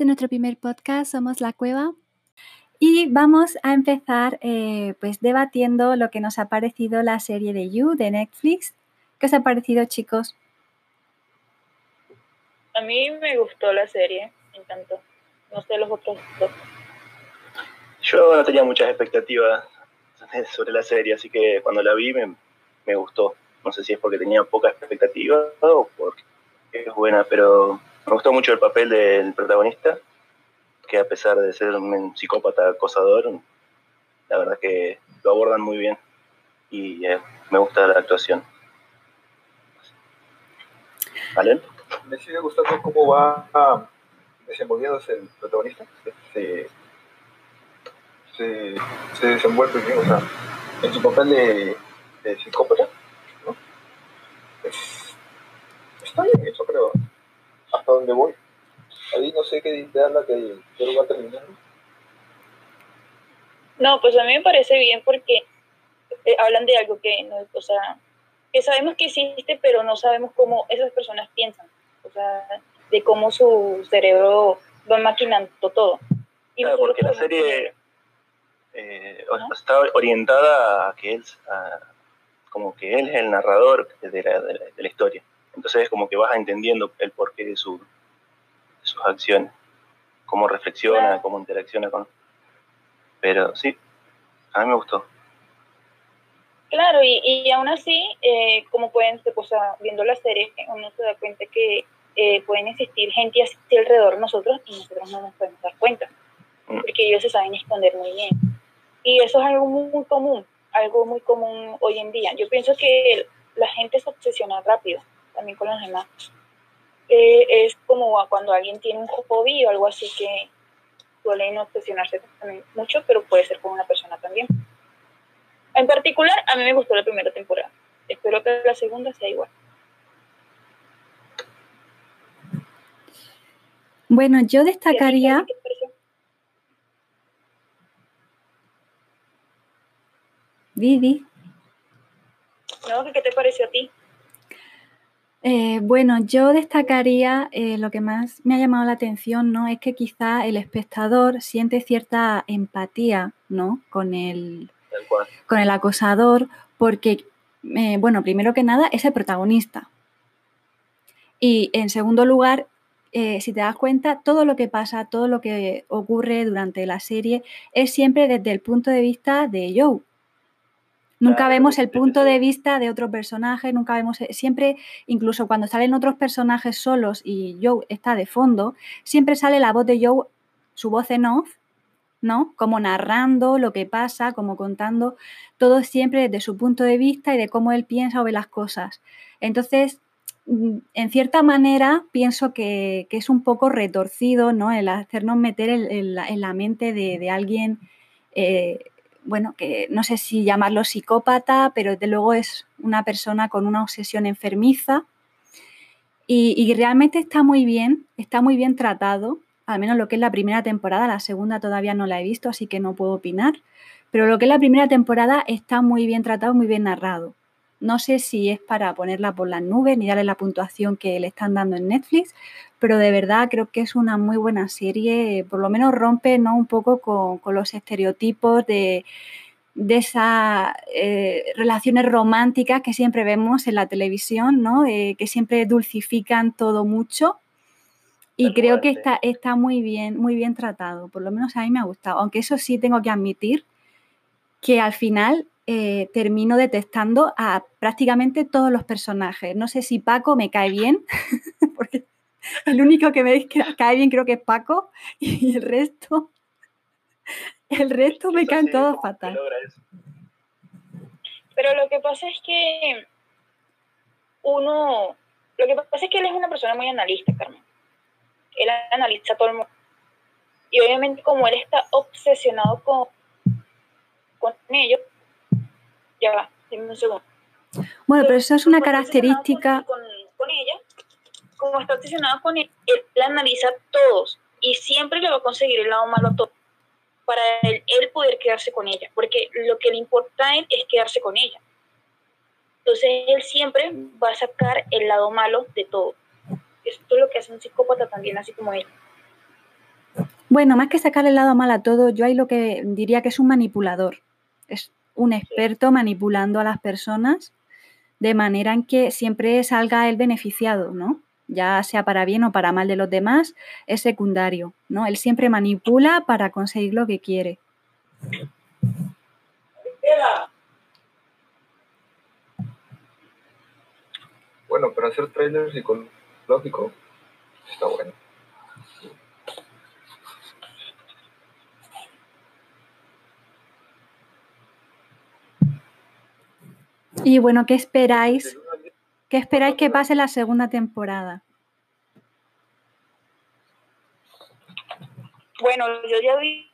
Este es nuestro primer podcast, somos La Cueva. Y vamos a empezar eh, pues debatiendo lo que nos ha parecido la serie de You de Netflix. ¿Qué os ha parecido, chicos? A mí me gustó la serie, me encantó. No sé los otros dos. Yo no tenía muchas expectativas sobre la serie, así que cuando la vi me, me gustó. No sé si es porque tenía poca expectativa o porque es buena, pero me gustó mucho el papel del protagonista, que a pesar de ser un psicópata acosador, la verdad que lo abordan muy bien y eh, me gusta la actuación. ¿Vale? Me sigue gustando cómo va ah, desenvolviéndose el protagonista. Se, se, desenvuelve en su papel de, psicópata. ¿no? Hasta dónde voy. Ahí no sé qué la que, que va terminando. No, pues a mí me parece bien porque eh, hablan de algo que, no, o sea, que sabemos que existe, pero no sabemos cómo esas personas piensan, o sea, de cómo su cerebro va maquinando todo. Y claro, porque la serie eh, está orientada a que él, como que él es el narrador de la, de la historia. Entonces es como que vas entendiendo el porqué de, su, sus acciones, cómo reflexiona, cómo interacciona con... Pero sí, a mí me gustó. Claro, y, y aún así, eh, como pueden, o sea, viendo la serie, uno se da cuenta que eh, pueden existir gente así alrededor de nosotros y nosotros no nos podemos dar cuenta, mm. porque ellos se saben esconder muy bien. Y eso es algo muy, muy común, algo muy común hoy en día. Yo pienso que la gente se obsesiona rápido también con los demás. Eh, es como cuando alguien tiene un hobby o algo así que suelen obsesionarse también mucho, pero puede ser con una persona también. En particular, a mí me gustó la primera temporada. Espero que la segunda sea igual. Bueno, yo destacaría... Vivi. No, ¿qué te pareció a ti? Eh, bueno, yo destacaría eh, lo que más me ha llamado la atención, ¿no? Es que quizá el espectador siente cierta empatía, ¿no? Con el, con el acosador, porque, eh, bueno, primero que nada, es el protagonista. Y en segundo lugar, si te das cuenta, todo lo que pasa, todo lo que ocurre durante la serie es siempre desde el punto de vista de Joe, Nunca vemos el punto de vista de otro personaje, nunca vemos, eh, siempre, incluso cuando salen otros personajes solos y Joe está de fondo, siempre sale la voz de Joe, su voz en off, ¿no? Como narrando lo que pasa, como contando todo siempre desde su punto de vista y de cómo él piensa o ve las cosas. Entonces, mm, en cierta manera, pienso que, es un poco retorcido, ¿no? El hacernos meter en, la, mente de, alguien eh, bueno, que no sé si llamarlo psicópata, pero desde luego es una persona con una obsesión enfermiza y, realmente está muy bien, está muy bien tratado, al menos lo que es la primera temporada, la segunda todavía no la he visto, así que no puedo opinar, pero lo que es la primera temporada está muy bien tratado, muy bien narrado. No sé si es para ponerla por las nubes ni darle la puntuación que le están dando en Netflix, pero de verdad creo que es una muy buena serie, por lo menos rompe ¿no? un poco con, los estereotipos de, esas eh, relaciones románticas que siempre vemos en la televisión, ¿no? Eh, que siempre dulcifican todo mucho. Y creo que está, está muy bien, muy bien tratado, por lo menos a mí me ha gustado. Aunque eso sí tengo que admitir que al final eh, termino detestando a prácticamente todos los personajes. No sé si Paco me cae bien, porque el único que me cae bien creo que es Paco y el resto, el resto me caen todos fatal. Pero lo que pasa es que uno, lo que pasa es que él es una persona muy analista, Carmen. Él analiza todo el mundo. Y obviamente como él está obsesionado con, con ellos, ya va, dime un segundo. Bueno, pero eso es una característica... con ella, como está obsesionado con él, él analiza todos y siempre le va a conseguir el lado malo a todo para él, poder quedarse con ella, porque lo que le importa a él es quedarse con ella. Entonces él siempre va a sacar el lado malo de todo. Esto es lo que hace un psicópata también, así como él. Bueno, más que sacar el lado mal a todo, yo ahí lo que diría que es un manipulador. Es un experto manipulando a las personas de manera en que siempre salga el beneficiado, ¿no? Ya sea para bien o para mal de los demás, es secundario, ¿no? Él siempre manipula para conseguir lo que quiere. Bueno, para hacer trailers psicológico está bueno. Y bueno, ¿qué esperáis? ¿Qué esperáis que pase la segunda temporada? Bueno, yo ya vi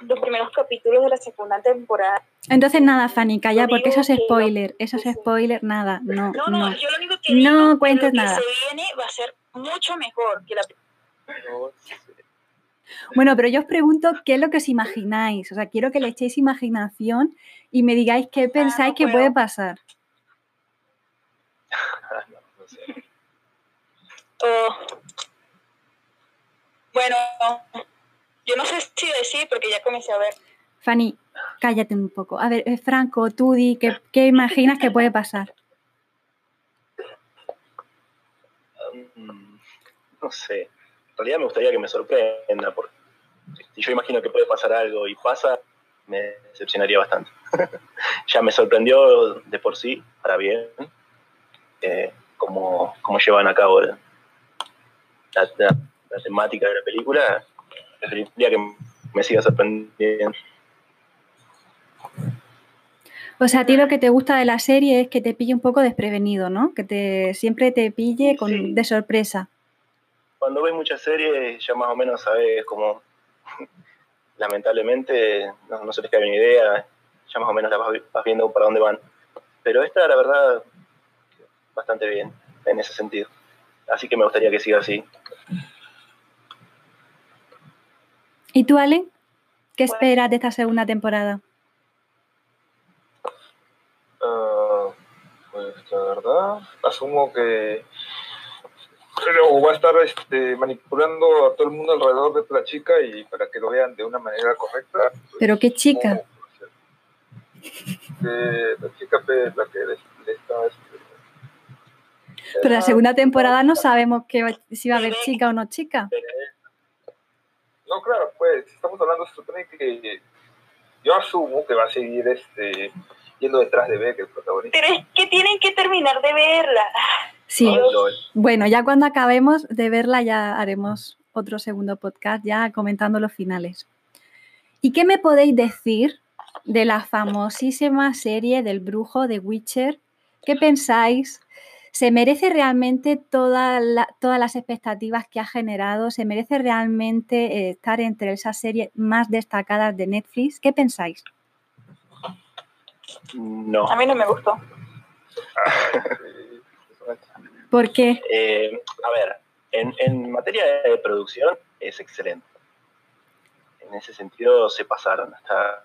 los primeros capítulos de la segunda temporada. Entonces nada, Fanny, calla, porque eso es spoiler, eso es spoiler, nada, no. No, no, yo lo único que no digo cuentes que nada. se viene va a ser mucho mejor que la Bueno, pero yo os pregunto qué es lo que os imagináis. O sea, quiero que le echéis imaginación y me digáis qué pensáis no que puede pasar. No, no sé. Oh. Bueno, yo no sé si decir porque ya comencé a ver. Fanny, cállate un poco. A ver, eh, Franco, tú di, ¿qué, qué imaginas que puede pasar? Mm, No sé. En realidad me gustaría que me sorprenda, porque si yo imagino que puede pasar algo y pasa, me decepcionaría bastante. ya me sorprendió de por sí, para bien, eh, cómo, cómo llevan a cabo la, la- la temática de la película. Preferiría que me siga sorprendiendo. O sea, a ti lo que te gusta de la serie es que te pille un poco desprevenido, ¿no? Que te siempre te pille con, Sí. de sorpresa. Cuando ves muchas series, ya más o menos sabes cómo, lamentablemente, no, no se les cae una idea, ya más o menos la vas, vas viendo para dónde van. Pero esta, la verdad, bastante bien en ese sentido. Así que me gustaría que siga así. ¿Y tú, Ale? ¿Qué Bueno. esperas de esta segunda temporada? Ah, pues la verdad, asumo que pero va a estar este, manipulando a todo el mundo alrededor de la chica y para que lo vean de una manera correcta. pues, ¿Pero qué chica? Eh, la chica pues, la que le, le está... Pero la segunda temporada no sabemos que va- si va a haber chica o no chica. No, claro, pues estamos hablando, se supone que yo asumo que va a seguir este, yendo detrás de Beck, el protagonista. Pero es que tienen que terminar de verla. Sí. Bueno, ya cuando acabemos de verla ya haremos otro segundo podcast ya comentando los finales. ¿Y qué me podéis decir de la famosísima serie del brujo de Witcher? ¿Qué pensáis? ¿Se merece realmente toda la- todas las expectativas que ha generado? ¿Se merece realmente eh, estar entre esas series más destacadas de Netflix? ¿Qué pensáis? No. A mí no me gustó. ¿Por qué? Eh, a ver, en, en materia de producción es excelente. En ese sentido se pasaron hasta...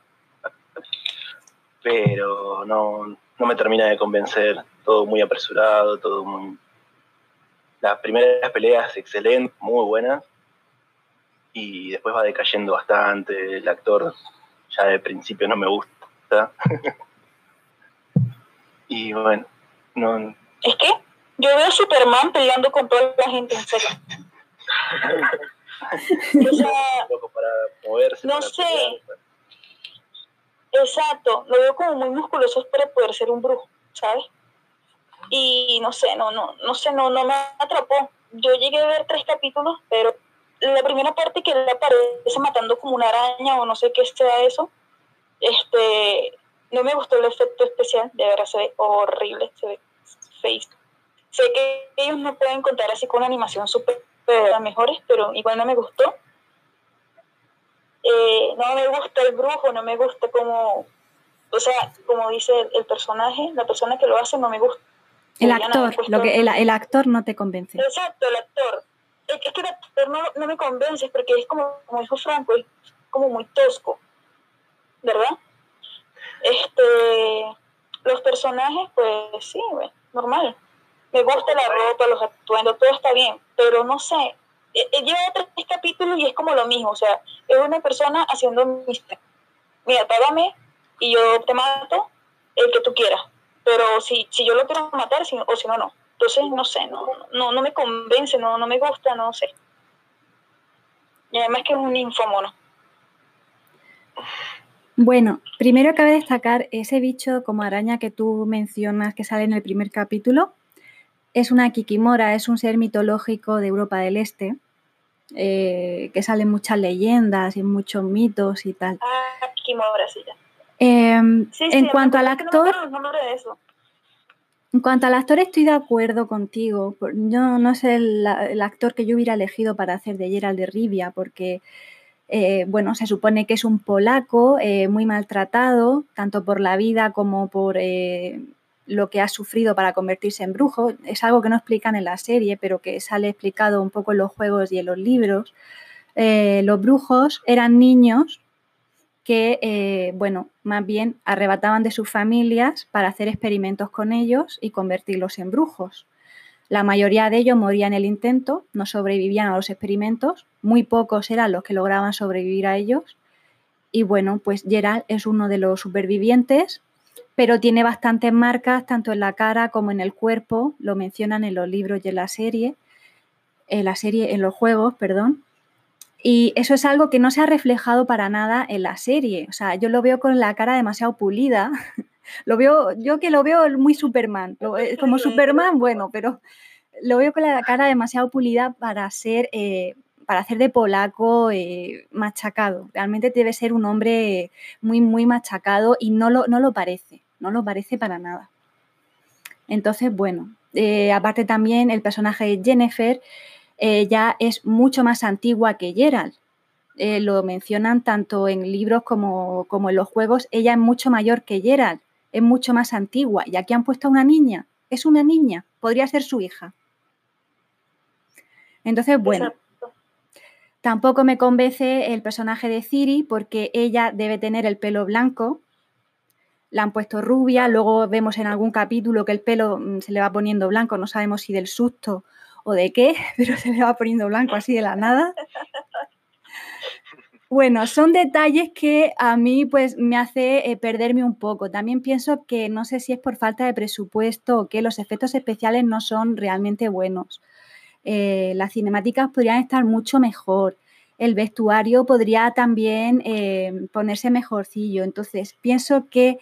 Pero no, no me termina de convencer. Todo muy apresurado, todo muy... Las primeras peleas excelentes, muy buenas. Y después va decayendo bastante. El actor ya de principio no me gusta. y bueno, no, Es que yo veo a Superman peleando con toda la gente, en serio. O sea, loco para moverse. No para sé. pelear. Exacto, lo veo como muy musculoso para poder ser un brujo, ¿sabes? Y no sé, no, no, no sé, no, no me atrapó. Yo llegué a ver tres capítulos, pero la primera parte que él aparece matando como una araña o no sé qué sea eso, este, no me gustó el efecto especial, de verdad se ve horrible, se ve face. Sé que ellos no pueden contar así con una animación súper mejores, pero igual no me gustó. Eh, no me gusta el brujo, no me gusta como, o sea, como dice el, el personaje, la persona que lo hace no me gusta. El actor, puesto lo que, el, el actor no te convence. Exacto, el actor. Es que, es que el actor no, no me convence porque es como, como dijo Franco, es como muy tosco, ¿verdad? Este, los personajes, pues sí, normal. Me gusta la ropa, los atuendos, todo está bien, pero no sé, lleva tres capítulos y es como lo mismo, o sea, es una persona haciendo mistake. Mira, págame y yo te mato el que tú quieras, pero si, si yo lo quiero matar o si no, no. Entonces, no sé, no, no, no me convence, no, no me gusta, no sé. Y además que es un infomono. Bueno, primero cabe destacar ese bicho como araña que tú mencionas que sale en el primer capítulo. Es una kikimora, es un ser mitológico de Europa del Este, eh, que sale en muchas leyendas y muchos mitos y tal. Ah, kikimora, sí, ya. Em, en cuanto al actor... En cuanto al actor estoy de acuerdo contigo. Yo no sé el, actor que yo hubiera elegido para hacer de Gerald de Rivia, porque eh, bueno, se supone que es un polaco eh, muy maltratado, tanto por la vida como por eh, lo que ha sufrido para convertirse en brujo. Es algo que no explican en la serie, pero que sale explicado un poco en los juegos y en los libros. los brujos eran niños que, bueno, más bien arrebataban de sus familias para hacer experimentos con ellos y convertirlos en brujos. La mayoría de ellos morían en el intento, no sobrevivían a los experimentos, muy pocos eran los que lograban sobrevivir a ellos. Y bueno, pues Gerald es uno de los supervivientes, pero tiene bastantes marcas tanto en la cara como en el cuerpo, lo mencionan en los libros y en la serie, en la serie, en los juegos, perdón. Y eso es algo que no se ha reflejado para nada en la serie. O sea, yo lo veo con la cara demasiado pulida Lo veo, yo que lo veo muy Superman, eh, como Superman, bueno, pero lo veo con la cara demasiado pulida para ser, eh, para hacer de polaco eh, machacado. Realmente debe ser un hombre muy, muy machacado y no lo, no lo parece, no lo parece para nada. Entonces, bueno, aparte también el personaje de Jennifer ya es mucho más antigua que Gerald. lo mencionan tanto en libros como, como, en los juegos, ella es mucho mayor que Gerald es mucho más antigua y aquí han puesto a una niña. Es una niña, podría ser su hija. Entonces, bueno, tampoco me convence el personaje de Ciri porque ella debe tener el pelo blanco. La han puesto rubia, luego vemos en algún capítulo que el pelo mm, se le va poniendo blanco, no sabemos si del susto o de qué, pero se le va poniendo blanco así de la nada. Bueno, son detalles que a mí pues me hace eh, perderme un poco. También pienso que no sé si es por falta de presupuesto o que los efectos especiales no son realmente buenos. Eh, las cinemáticas podrían estar mucho mejor. El vestuario podría también eh, ponerse mejorcillo. Entonces, pienso que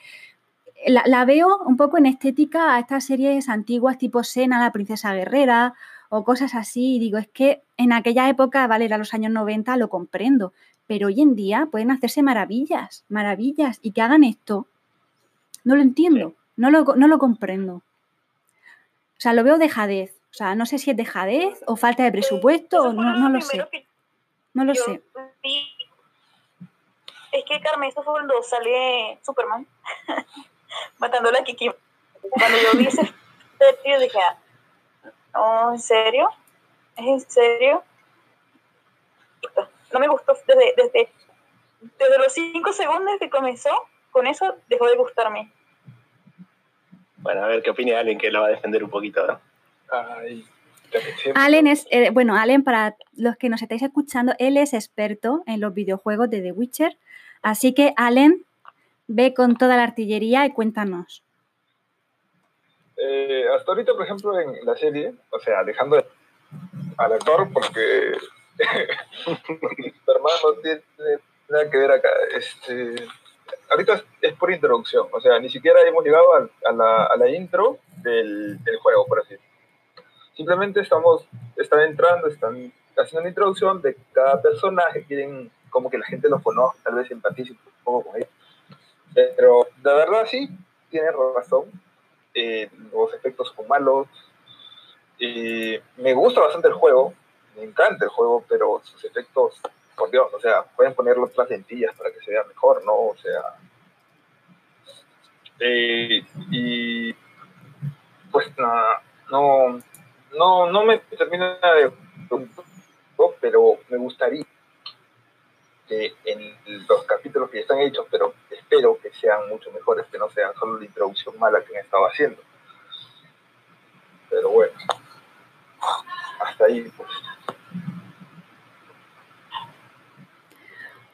la, la, veo un poco en estética a estas series antiguas tipo Sena, la princesa guerrera o cosas así. Y digo, es que en aquella época, vale, era los años 90, lo comprendo pero hoy en día pueden hacerse maravillas, maravillas, y que hagan esto. No lo entiendo, no, lo, no lo comprendo. O sea, lo veo dejadez. O sea, no sé si es dejadez o falta de presupuesto, o no, no lo sé. No lo sé. Es que Carmen, eso fue cuando sale Superman matando a la Kiki. Cuando yo vi ese yo dije, oh, ¿en serio? ¿Es en serio? no me gustó desde, desde, desde los cinco segundos que comenzó, con eso dejó de gustarme. Bueno, a ver qué opina alguien que lo va a defender un poquito. Allen es, eh, bueno, Allen, para los que nos estáis escuchando, él es experto en los videojuegos de The Witcher. Así que, Allen, ve con toda la artillería y cuéntanos. Eh, hasta ahorita, por ejemplo, en la serie, o sea, dejando al actor, porque Superman no tiene nada que ver acá. Este, ahorita es, por introducción, o sea, ni siquiera hemos llegado a, la, a la, intro del, del, juego, por así Simplemente estamos, están entrando, están haciendo una introducción de cada personaje, quieren como que la gente los conozca, tal vez empatice un poco con ellos. Pero la verdad sí, tiene razón. Eh, los efectos son malos. Eh, me gusta bastante el juego, me encanta el juego, pero sus efectos, por Dios, o sea, pueden ponerlo otras lentillas para que se vea mejor, ¿no? O sea. Eh, y pues nada, no, no, no me termina de pero me gustaría que en los capítulos que ya están hechos, pero espero que sean mucho mejores, que no sean solo la introducción mala que me estaba haciendo. Pero bueno, hasta ahí pues.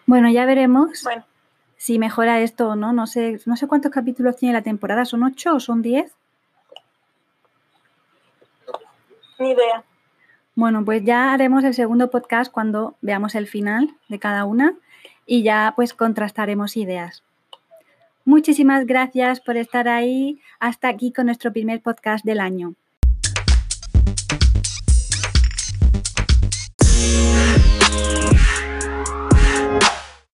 Bueno, ya veremos si mejora esto o no. No sé, no sé cuántos capítulos tiene la temporada, ¿son ocho o son diez? Idea. Bueno, pues ya haremos el segundo podcast cuando veamos el final de cada una y ya pues contrastaremos ideas. Muchísimas gracias por estar ahí hasta aquí con nuestro primer podcast del año.